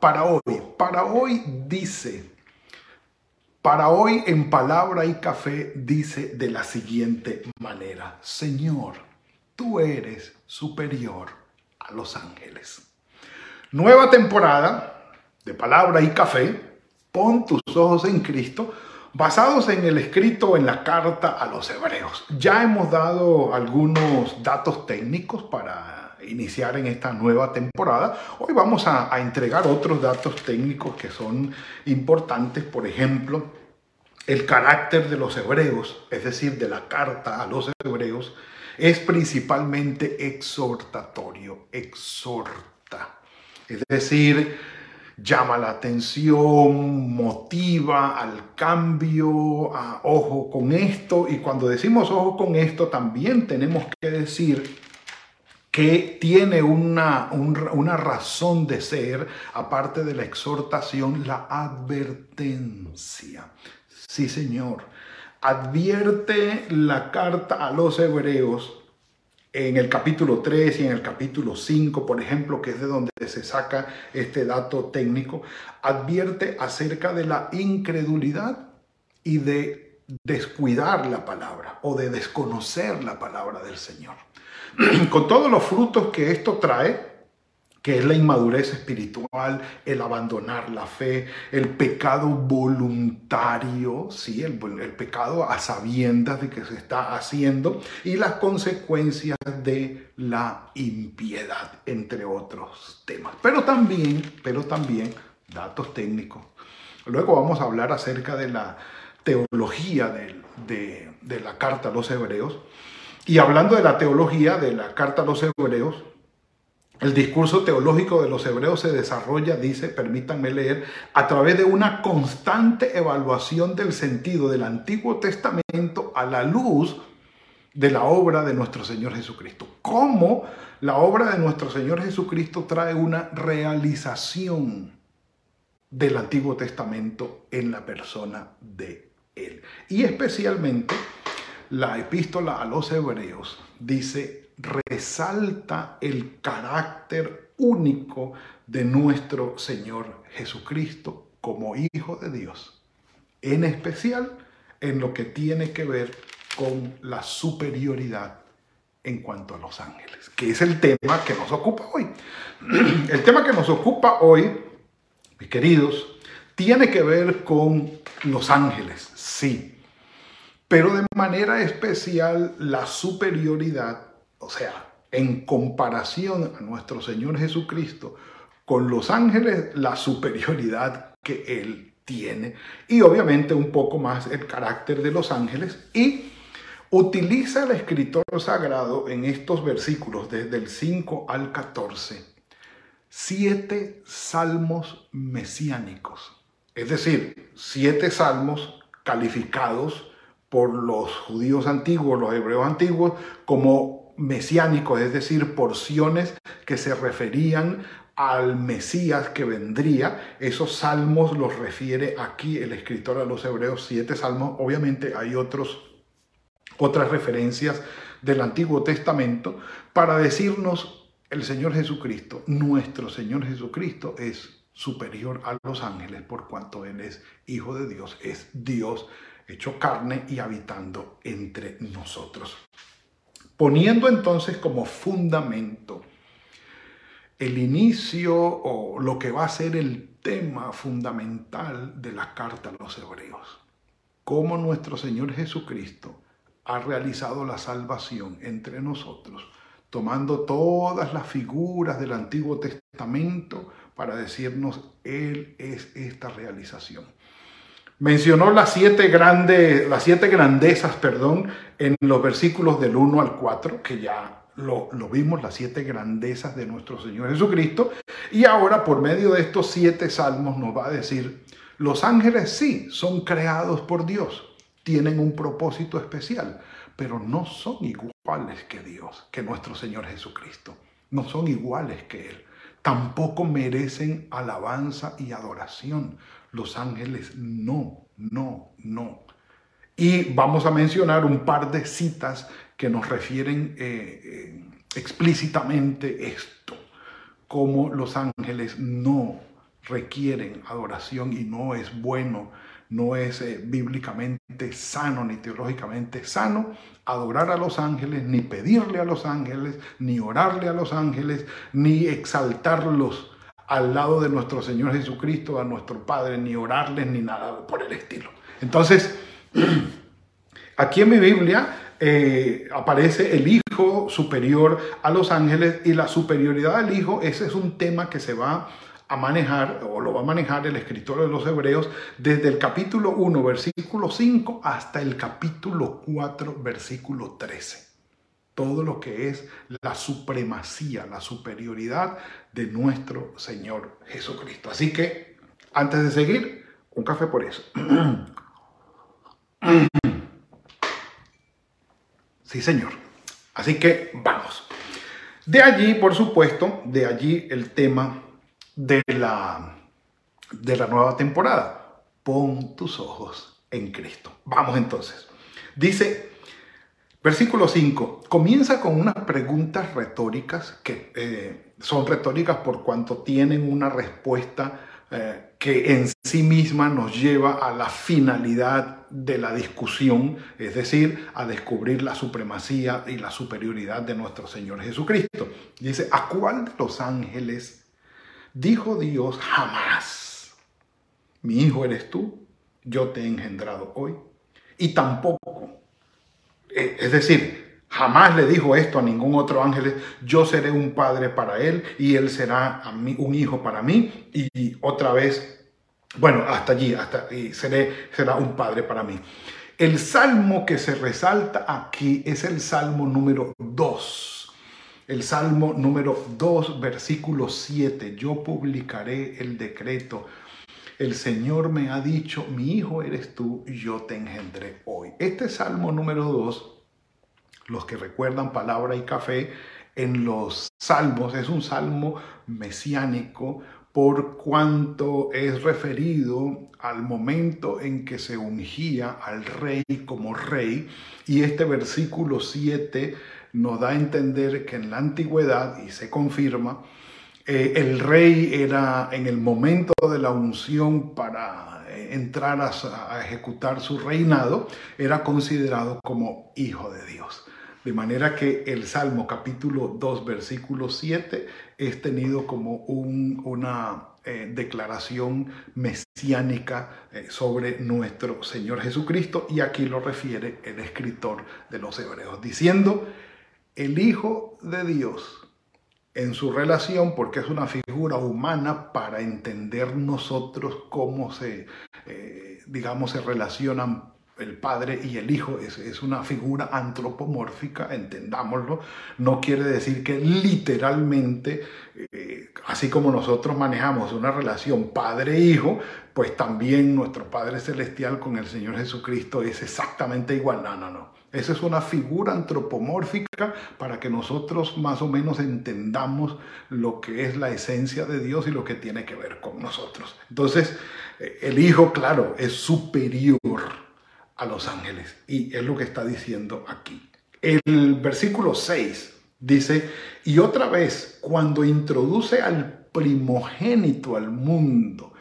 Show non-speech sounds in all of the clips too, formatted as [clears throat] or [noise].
para hoy. Para hoy dice, para hoy en palabra y café dice de la siguiente manera, Señor, tú eres superior a los ángeles. Nueva temporada de palabra y café, pon tus ojos en Cristo, basados en el escrito en la carta a los hebreos. Ya hemos dado algunos datos técnicos para iniciar en esta nueva temporada. Hoy vamos a, entregar otros datos técnicos que son importantes, por ejemplo, el carácter de los hebreos, es decir, de la carta a los hebreos, es principalmente exhortatorio, exhorta. Es decir, llama la atención, motiva al cambio, ojo con esto. Y cuando decimos ojo con esto, también tenemos que decir que tiene una, una razón de ser, aparte de la exhortación, la advertencia. Sí, Señor. Advierte la carta a los hebreos en el capítulo 3 y en el capítulo 5, por ejemplo, que es de donde se saca este dato técnico, advierte acerca de la incredulidad y de descuidar la palabra o de desconocer la palabra del Señor. [clears throat] con todos los frutos que esto trae, que es la inmadurez espiritual, el abandonar la fe, el pecado voluntario, ¿sí? el, pecado a sabiendas de que se está haciendo y las consecuencias de la impiedad, entre otros temas. Pero también, pero también datos técnicos. Luego vamos a hablar acerca de la teología de, de la carta a los hebreos y hablando de la teología de la carta a los hebreos, el discurso teológico de los hebreos se desarrolla, dice, permítanme leer, a través de una constante evaluación del sentido del Antiguo Testamento a la luz de la obra de nuestro Señor Jesucristo. ¿Cómo la obra de nuestro Señor Jesucristo trae una realización del Antiguo Testamento en la persona de Él? Y especialmente la epístola a los hebreos dice, resalta el carácter único de nuestro Señor Jesucristo como Hijo de Dios, en especial en lo que tiene que ver con la superioridad en cuanto a los ángeles, que es el tema que nos ocupa hoy. [clears throat] El tema que nos ocupa hoy, mis queridos, tiene que ver con los ángeles, sí, pero de manera especial la superioridad, o sea, en comparación a nuestro Señor Jesucristo, con los ángeles, la superioridad que Él tiene. Y obviamente un poco más el carácter de los ángeles. Y utiliza el escritor sagrado en estos versículos desde el 5 al 14 siete salmos mesiánicos, es decir, siete salmos calificados por los judíos antiguos, los hebreos antiguos, como mesiánicos, es decir, porciones que se referían al Mesías que vendría. Esos salmos los refiere aquí el escritor a los hebreos, siete salmos. Obviamente hay otros, otras referencias del Antiguo Testamento para decirnos el Señor Jesucristo, nuestro Señor Jesucristo es superior a los ángeles por cuanto Él es Hijo de Dios, es Dios hecho carne y habitando entre nosotros. Poniendo entonces como fundamento el inicio o lo que va a ser el tema fundamental de la carta a los hebreos. Cómo nuestro Señor Jesucristo ha realizado la salvación entre nosotros, tomando todas las figuras del Antiguo Testamento para decirnos, Él es esta realización. Mencionó las siete, grandes, las siete grandezas perdón, en los versículos del 1 al 4, que ya lo, lo, vimos, las siete grandezas de nuestro Señor Jesucristo. Y ahora por medio de estos siete salmos nos va a decir, los ángeles sí son creados por Dios, tienen un propósito especial, pero no son iguales que Dios, que nuestro Señor Jesucristo. No son iguales que Él. Tampoco merecen alabanza y adoración. Los ángeles no, no, no. Y vamos a mencionar un par de citas que nos refieren eh, eh, explícitamente esto, como los ángeles no requieren adoración y no es bueno, no es eh, bíblicamente sano ni teológicamente sano adorar a los ángeles, ni pedirle a los ángeles, ni orarle a los ángeles, ni exaltarlos al lado de nuestro Señor Jesucristo, a nuestro Padre, ni orarles, ni nada por el estilo. Entonces, [clears throat] aquí en mi Biblia eh, aparece el Hijo superior a los ángeles y la superioridad del Hijo, ese es un tema que se va a manejar, o lo va a manejar el escritor de los Hebreos, desde el capítulo 1, versículo 5, hasta el capítulo 4, versículo 13. Todo lo que es la supremacía, la superioridad de nuestro Señor Jesucristo. Así que, antes de seguir, un café por eso. [clears throat] Sí, señor. Así que vamos. De allí, por supuesto, de allí el tema de la, de la nueva temporada. Pon tus ojos en Cristo. Vamos entonces. Dice, versículo 5, comienza con unas preguntas retóricas que eh, son retóricas por cuanto tienen una respuesta eh, que en sí misma nos lleva a la finalidad de la discusión, es decir, a descubrir la supremacía y la superioridad de nuestro Señor Jesucristo. Dice, ¿a cuál de los ángeles dijo Dios jamás? Mi hijo eres tú, yo te he engendrado hoy. Y tampoco, es decir, Jamás le dijo esto a ningún otro ángel, yo seré un padre para él y él será un hijo para mí. Y, otra vez, bueno, hasta allí, hasta y seré, será un padre para mí. El salmo que se resalta aquí es el salmo número 2. El salmo número 2, versículo 7. Yo publicaré el decreto. El Señor me ha dicho, mi hijo eres tú, yo te engendré hoy. Este salmo número 2 los que recuerdan palabra y café, en los salmos es un salmo mesiánico por cuanto es referido al momento en que se ungía al rey como rey. Y este versículo 7 nos da a entender que en la antigüedad, y se confirma, eh, el rey era en el momento de la unción para eh, entrar a ejecutar su reinado, era considerado como hijo de Dios. De manera que el Salmo capítulo 2, versículo 7 es tenido como una eh, declaración mesiánica sobre nuestro Señor Jesucristo y aquí lo refiere el escritor de los Hebreos, diciendo, el Hijo de Dios en su relación, porque es una figura humana para entender nosotros cómo se, eh, digamos, se relacionan el Padre y el Hijo es, una figura antropomórfica, entendámoslo, no quiere decir que literalmente, eh, así como nosotros manejamos una relación Padre-Hijo, pues también nuestro Padre Celestial con el Señor Jesucristo es exactamente igual. No, no, no. Esa es una figura antropomórfica para que nosotros más o menos entendamos lo que es la esencia de Dios y lo que tiene que ver con nosotros. Entonces, eh, el Hijo, claro, es superior a los ángeles. Y es lo que está diciendo aquí. El versículo 6 dice, y otra vez, cuando introduce al primogénito al mundo,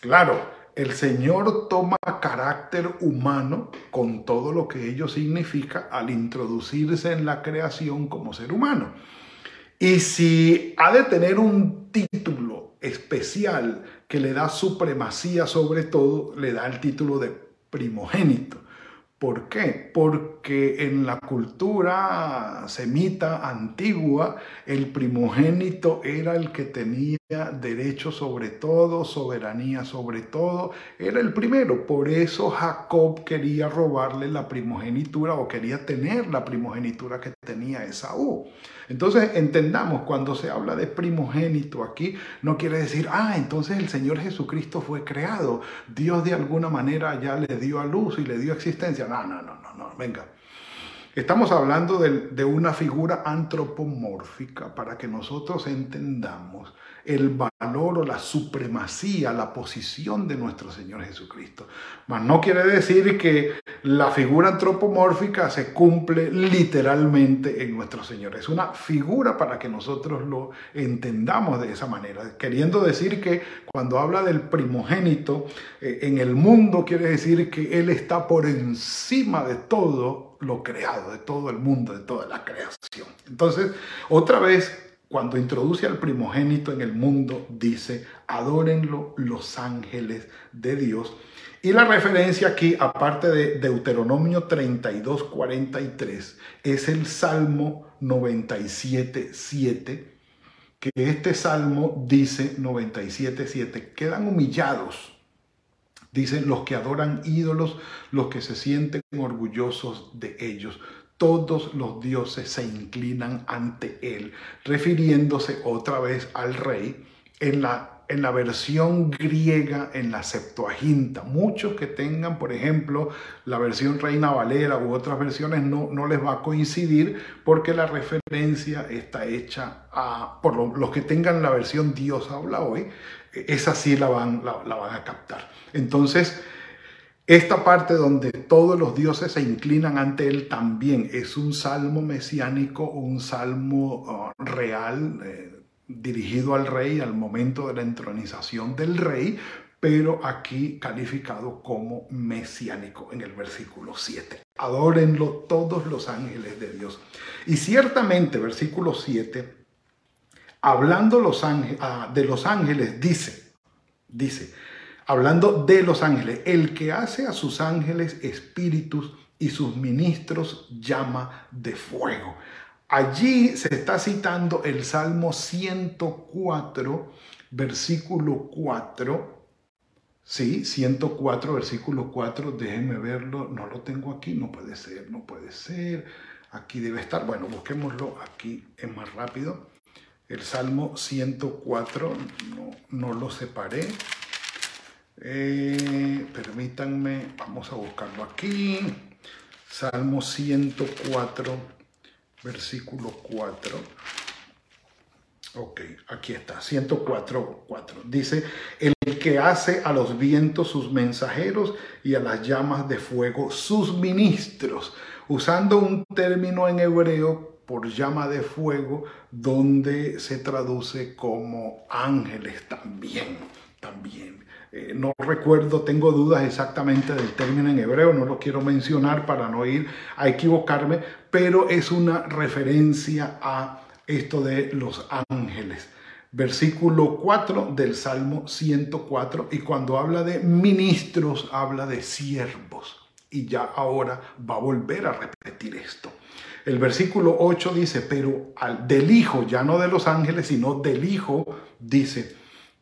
claro, el Señor toma carácter humano con todo lo que ello significa al introducirse en la creación como ser humano. Y si ha de tener un título especial que le da supremacía sobre todo, le da el título de primogénito, ¿Por qué? Porque en la cultura semita antigua, el primogénito era el que tenía derecho sobre todo, soberanía sobre todo, era el primero. Por eso Jacob quería robarle la primogenitura o quería tener la primogenitura que tenía Esaú. Entonces entendamos, cuando se habla de primogénito aquí, no quiere decir, ah, entonces el Señor Jesucristo fue creado, Dios de alguna manera ya le dio a luz y le dio existencia. No, no, no, no, no, venga. Estamos hablando de, de una figura antropomórfica para que nosotros entendamos el valor o la supremacía, la posición de nuestro Señor Jesucristo. Mas no quiere decir que la figura antropomórfica se cumple literalmente en nuestro Señor. Es una figura para que nosotros lo entendamos de esa manera. Queriendo decir que cuando habla del primogénito eh, en el mundo, quiere decir que Él está por encima de todo lo creado, de todo el mundo, de toda la creación. Entonces, otra vez cuando introduce al primogénito en el mundo, dice, adórenlo los ángeles de Dios. Y la referencia aquí, aparte de Deuteronomio 32, 43, es el Salmo 97, 7, que este Salmo dice 97, 7, quedan humillados. Dicen los que adoran ídolos, los que se sienten orgullosos de ellos todos los dioses se inclinan ante él, refiriéndose otra vez al rey en la, en la versión griega, en la Septuaginta. Muchos que tengan, por ejemplo, la versión Reina Valera u otras versiones no, no les va a coincidir porque la referencia está hecha a, por los que tengan la versión Dios habla hoy, esa sí la van, la van a captar. Entonces, esta parte donde todos los dioses se inclinan ante él también es un salmo mesiánico, un salmo uh, real eh, dirigido al rey al momento de la entronización del rey, pero aquí calificado como mesiánico en el versículo 7. Adórenlo todos los ángeles de Dios. Y ciertamente, versículo 7, hablando ah, de los ángeles, dice, dice, hablando de los ángeles, el que hace a sus ángeles espíritus y sus ministros llama de fuego. Allí se está citando el Salmo 104, versículo 4. Sí, 104, versículo 4, déjenme verlo, no lo tengo aquí, no puede ser, no puede ser, aquí debe estar, bueno, busquémoslo, aquí es más rápido. El Salmo 104, no, no lo separé, eh, permítanme, vamos a buscarlo aquí. Salmo 104, versículo 4. Ok, aquí está, 104, 4. Dice, el que hace a los vientos sus mensajeros y a las llamas de fuego sus ministros, usando un término en hebreo por llama de fuego, donde se traduce como ángeles también, también. Eh, no recuerdo, tengo dudas exactamente del término en hebreo, no lo quiero mencionar para no ir a equivocarme, pero es una referencia a esto de los ángeles. Versículo 4 del Salmo 104 y cuando habla de ministros habla de siervos y ya ahora va a volver a repetir esto. El versículo 8 dice, pero del Hijo, ya no de los ángeles, sino del Hijo, dice,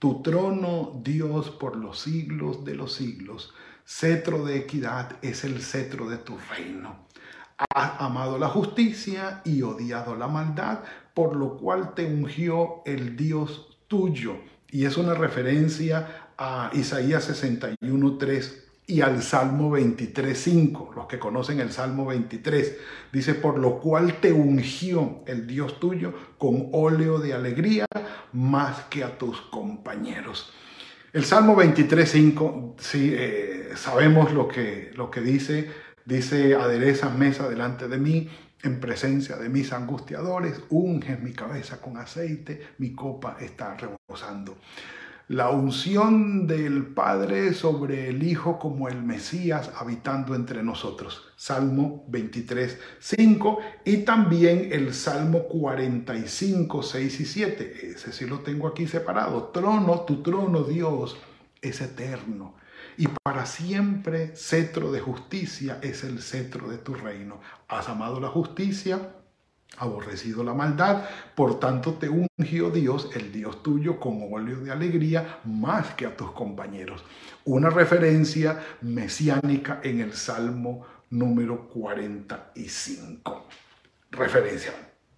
tu trono, Dios, por los siglos de los siglos, cetro de equidad es el cetro de tu reino. Has amado la justicia y odiado la maldad, por lo cual te ungió el Dios tuyo. Y es una referencia a Isaías 61.3 y al Salmo 23.5, los que conocen el Salmo 23, dice, por lo cual te ungió el Dios tuyo con óleo de alegría más que a tus compañeros. El Salmo 23.5, sí, eh, sabemos lo que, lo que dice, dice, adereza mesa delante de mí, en presencia de mis angustiadores, unges mi cabeza con aceite, mi copa está rebosando la unción del Padre sobre el Hijo como el Mesías habitando entre nosotros. Salmo 23, 5 y también el Salmo 45, 6 y 7. Ese sí lo tengo aquí separado. Trono, tu trono, Dios, es eterno. Y para siempre cetro de justicia es el cetro de tu reino. Has amado la justicia, aborrecido la maldad, por tanto te ungió Dios, el Dios tuyo, con óleo de alegría más que a tus compañeros. Una referencia mesiánica en el Salmo número 45. Referencia.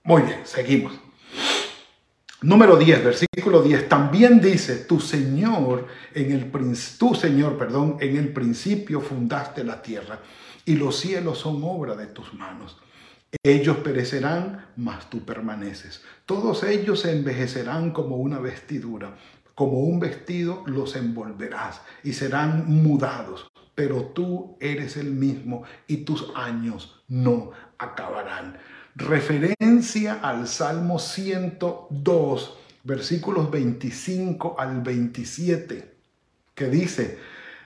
Muy bien, seguimos. Número 10, versículo 10, también dice, tu Señor, en el, tu Señor, perdón, en el principio fundaste la tierra y los cielos son obra de tus manos. Ellos perecerán, mas tú permaneces. Todos ellos se envejecerán como una vestidura. Como un vestido los envolverás y serán mudados. Pero tú eres el mismo y tus años no acabarán. Referencia al Salmo 102, versículos 25 al 27, que dice,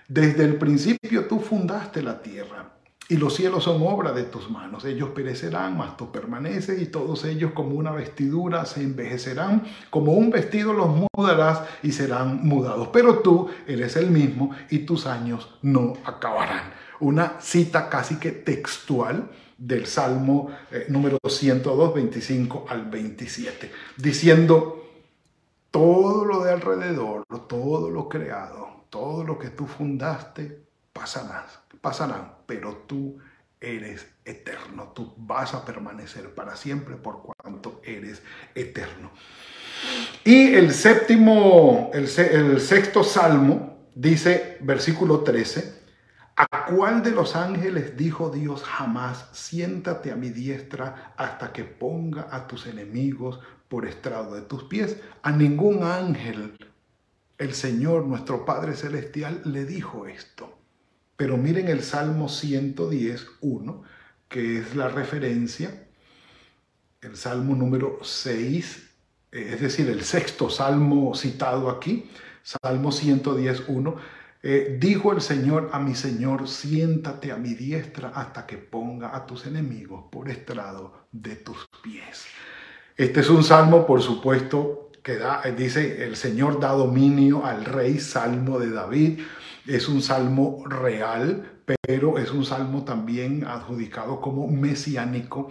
desde el principio tú fundaste la tierra y los cielos son obra de tus manos. Ellos perecerán, mas tú permaneces y todos ellos como una vestidura se envejecerán. Como un vestido los mudarás y serán mudados. Pero tú eres el mismo y tus años no acabarán. Una cita casi que textual del Salmo eh, número 102, 25 al 27, diciendo, todo lo de alrededor, todo lo creado, todo lo que tú fundaste, pasarán, pasarán, pero tú eres eterno, tú vas a permanecer para siempre por cuanto eres eterno. Y el séptimo, el, el sexto salmo dice, versículo 13, ¿A cuál de los ángeles dijo Dios jamás, siéntate a mi diestra hasta que ponga a tus enemigos por estrado de tus pies? A ningún ángel el Señor, nuestro Padre Celestial, le dijo esto. Pero miren el Salmo 110, 1, que es la referencia, el Salmo número 6, eh, es decir, el sexto Salmo citado aquí, Salmo 110, 1, eh, dijo el Señor a mi Señor, siéntate a mi diestra hasta que ponga a tus enemigos por estrado de tus pies. Este es un salmo, por supuesto, que da, dice, el Señor da dominio al rey, salmo de David es un salmo real, pero es un salmo también adjudicado como mesiánico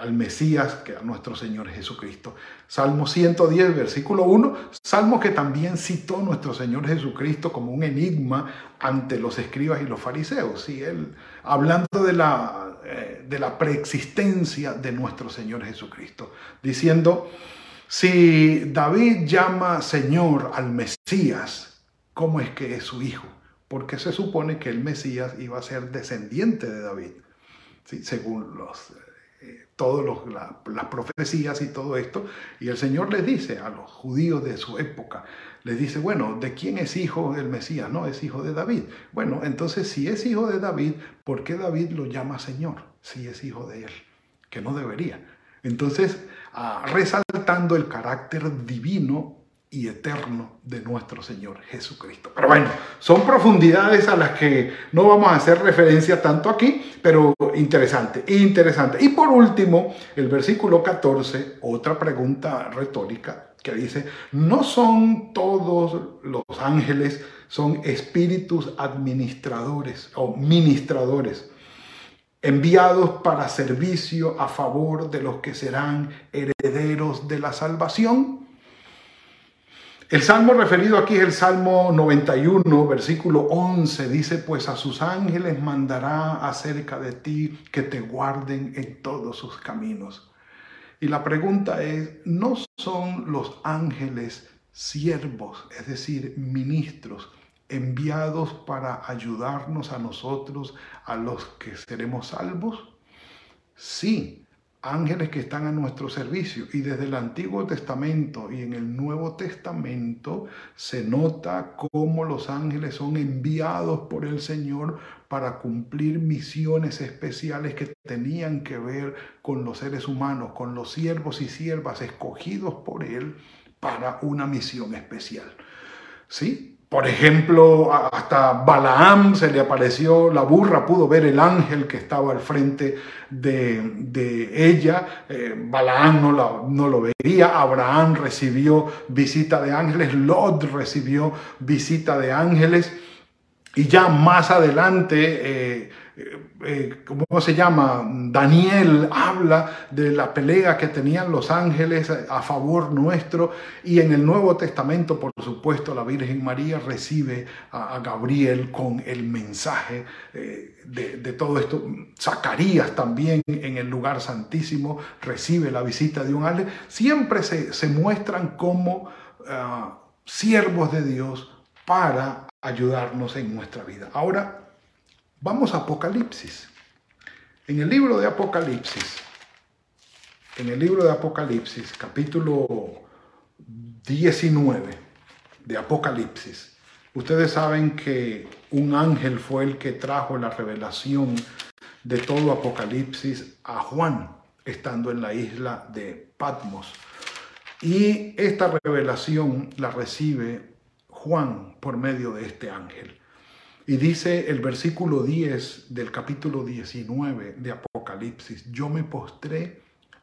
al Mesías, que a nuestro Señor Jesucristo. Salmo 110, versículo 1, salmo que también citó nuestro Señor Jesucristo como un enigma ante los escribas y los fariseos. ¿sí? Él, hablando de la, eh, de la preexistencia de nuestro Señor Jesucristo, diciendo, si David llama Señor al Mesías, ¿cómo es que es su hijo? Porque se supone que el Mesías iba a ser descendiente de David, según los, eh, todas las profecías y todo esto. Y el Señor les dice a los judíos de su época, les dice, bueno, ¿de quién es hijo el Mesías? No, es hijo de David. Bueno, entonces si es hijo de David, ¿por qué David lo llama Señor? Si es hijo de él, que no debería. Entonces, ah, resaltando el carácter divino y eterno de nuestro Señor Jesucristo. Pero bueno, son profundidades a las que no vamos a hacer referencia tanto aquí, pero interesante, interesante. Y por último, el versículo 14, otra pregunta retórica que dice, no son todos los ángeles, son espíritus administradores o ministradores enviados para servicio a favor de los que serán herederos de la salvación. El salmo referido aquí es el Salmo 91, versículo 11. Dice, pues a sus ángeles mandará acerca de ti que te guarden en todos sus caminos. Y la pregunta es, ¿no son los ángeles siervos, es decir, ministros, enviados para ayudarnos a nosotros, a los que seremos salvos? Sí, ángeles que están a nuestro servicio. Y desde el Antiguo Testamento y en el Nuevo Testamento se nota cómo los ángeles son enviados por el Señor para cumplir misiones especiales que tenían que ver con los seres humanos, con los siervos y siervas escogidos por Él para una misión especial. ¿Sí? Por ejemplo, hasta Balaam se le apareció, la burra pudo ver el ángel que estaba al frente de, ella, eh, Balaam no, no, lo veía, Abraham recibió visita de ángeles, Lot recibió visita de ángeles, y ya más adelante... Eh, eh, ¿cómo se llama? Daniel habla de la pelea que tenían los ángeles a favor nuestro y en el Nuevo Testamento, por supuesto, la Virgen María recibe a, Gabriel con el mensaje eh, de, todo esto. Zacarías también en el lugar santísimo recibe la visita de un ángel. Siempre se, muestran como ah, siervos de Dios para ayudarnos en nuestra vida. Ahora, Vamos a Apocalipsis. En el libro de Apocalipsis, en el libro de Apocalipsis, capítulo 19 de Apocalipsis, ustedes saben que un ángel fue el que trajo la revelación de todo Apocalipsis a Juan, estando en la isla de Patmos. Y esta revelación la recibe Juan por medio de este ángel. Y dice el versículo 10 del capítulo 19 de Apocalipsis, yo me postré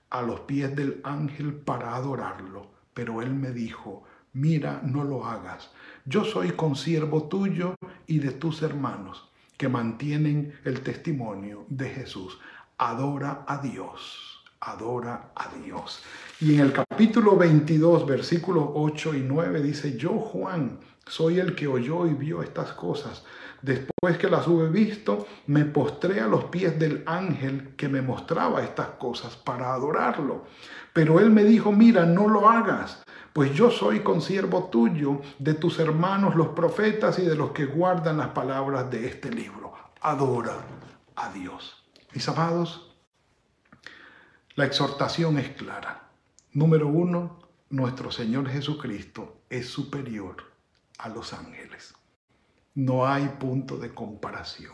a los pies del ángel para adorarlo, pero él me dijo, mira, no lo hagas, yo soy consiervo tuyo y de tus hermanos que mantienen el testimonio de Jesús. Adora a Dios, adora a Dios. Y en el capítulo 22, versículos 8 y 9 dice, yo Juan, soy el que oyó y vio estas cosas. Después que las hube visto, me postré a los pies del ángel que me mostraba estas cosas para adorarlo. Pero él me dijo, mira, no lo hagas, pues yo soy consiervo tuyo, de tus hermanos los profetas y de los que guardan las palabras de este libro. Adora a Dios. Mis amados, la exhortación es clara. Número uno, nuestro Señor Jesucristo es superior a los ángeles. No hay punto de comparación.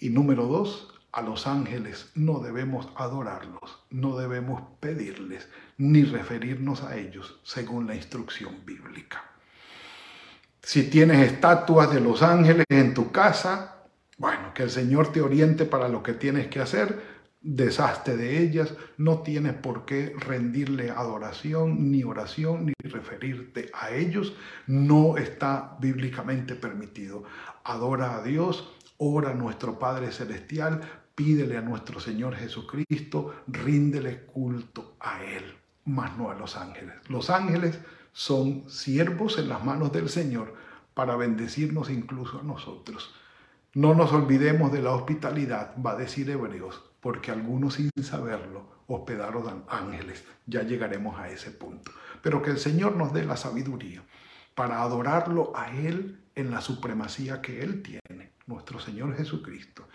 Y número dos, a los ángeles no debemos adorarlos, no debemos pedirles ni referirnos a ellos según la instrucción bíblica. Si tienes estatuas de los ángeles en tu casa, bueno, que el Señor te oriente para lo que tienes que hacer, deshazte de ellas, no tienes por qué rendirle adoración, ni oración, ni referirte a ellos, no está bíblicamente permitido. Adora a Dios, ora a nuestro Padre Celestial, pídele a nuestro Señor Jesucristo, ríndele culto a Él, más no a los ángeles. Los ángeles son siervos en las manos del Señor para bendecirnos incluso a nosotros. No nos olvidemos de la hospitalidad, va a decir Hebreos, porque algunos sin saberlo hospedaron ángeles. Ya llegaremos a ese punto. Pero que el Señor nos dé la sabiduría para adorarlo a Él en la supremacía que Él tiene, nuestro Señor Jesucristo,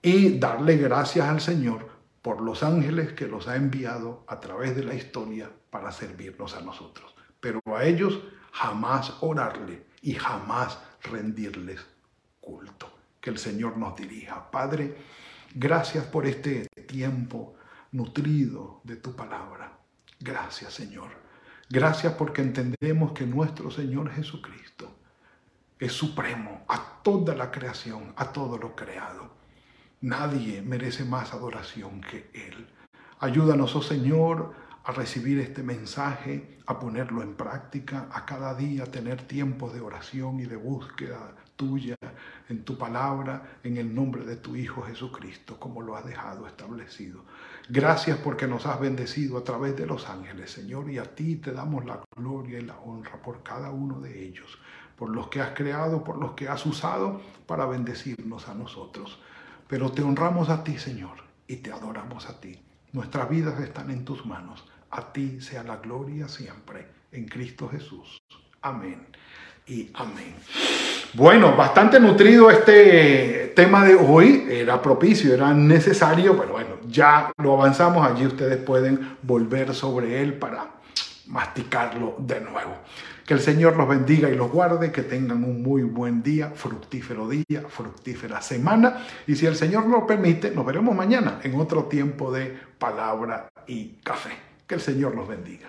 y darle gracias al Señor por los ángeles que los ha enviado a través de la historia para servirnos a nosotros. Pero a ellos jamás orarle y jamás rendirles culto. Que el Señor nos dirija. Padre, Gracias por este tiempo nutrido de tu palabra. Gracias, Señor. Gracias porque entendemos que nuestro Señor Jesucristo es supremo a toda la creación, a todo lo creado. Nadie merece más adoración que Él. Ayúdanos, oh Señor, a recibir este mensaje, a ponerlo en práctica, a cada día tener tiempos de oración y de búsqueda tuya, en tu palabra, en el nombre de tu Hijo Jesucristo, como lo has dejado establecido. Gracias porque nos has bendecido a través de los ángeles, Señor, y a ti te damos la gloria y la honra por cada uno de ellos, por los que has creado, por los que has usado para bendecirnos a nosotros. Pero te honramos a ti, Señor, y te adoramos a ti. Nuestras vidas están en tus manos. A ti sea la gloria siempre, en Cristo Jesús. Amén y amén. Bueno, bastante nutrido este tema de hoy, era propicio, era necesario, pero bueno, ya lo avanzamos, allí ustedes pueden volver sobre él para masticarlo de nuevo. Que el Señor los bendiga y los guarde, que tengan un muy buen día, fructífero día, fructífera semana. Y si el Señor lo permite, nos veremos mañana en otro tiempo de palabra y café. Que el Señor los bendiga.